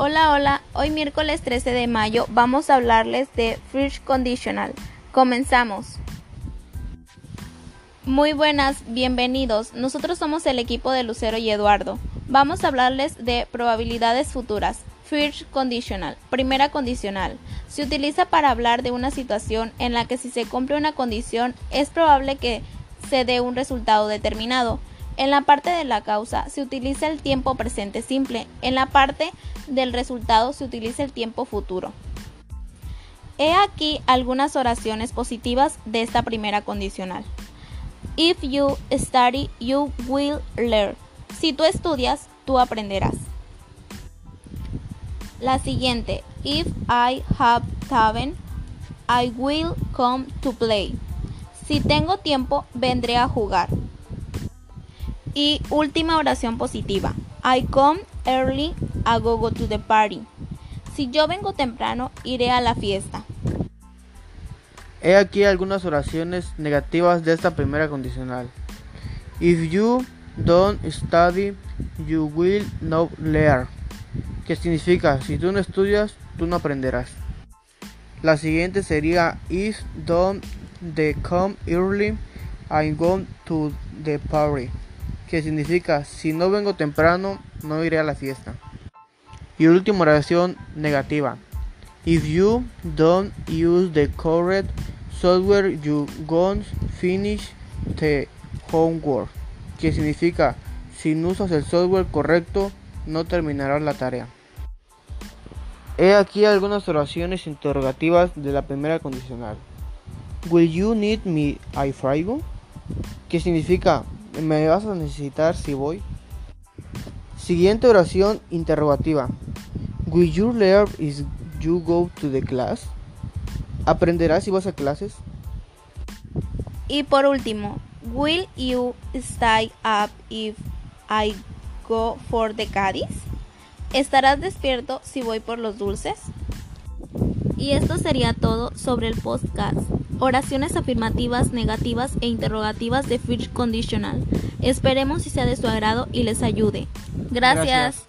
Hola, hola. Hoy miércoles 13 de mayo vamos a hablarles de First Conditional. Comenzamos. Muy buenas, bienvenidos. Nosotros somos el equipo de Lucero y Eduardo. Vamos a hablarles de probabilidades futuras. First Conditional. Primera condicional. Se utiliza para hablar de una situación en la que si se cumple una condición es probable que se dé un resultado determinado. En la parte de la causa se utiliza el tiempo presente simple, en la parte del resultado se utiliza el tiempo futuro. He aquí algunas oraciones positivas de esta primera condicional. If you study, you will learn. Si tú estudias, tú aprenderás. La siguiente, if I have time, I will come to play. Si tengo tiempo, vendré a jugar. Y última oración positiva. I come early, I go, go to the party. Si yo vengo temprano, iré a la fiesta. He aquí algunas oraciones negativas de esta primera condicional. If you don't study, you will not learn. Que significa, si tú no estudias, tú no aprenderás. La siguiente sería If don't they come early, I go to the party que significa si no vengo temprano no iré a la fiesta. Y última oración negativa. If you don't use the correct software you won't finish the homework. Que significa si no usas el software correcto no terminarás la tarea. He aquí algunas oraciones interrogativas de la primera condicional. Will you need me I go? Que significa ¿Me vas a necesitar si voy? Siguiente oración interrogativa. Will you learn if you go to the class? ¿Aprenderás si vas a clases? Y por último, will you stay up if I go for the Cádiz? ¿Estarás despierto si voy por los dulces? Y esto sería todo sobre el podcast. Oraciones afirmativas, negativas e interrogativas de First Conditional. Esperemos si sea de su agrado y les ayude. Gracias.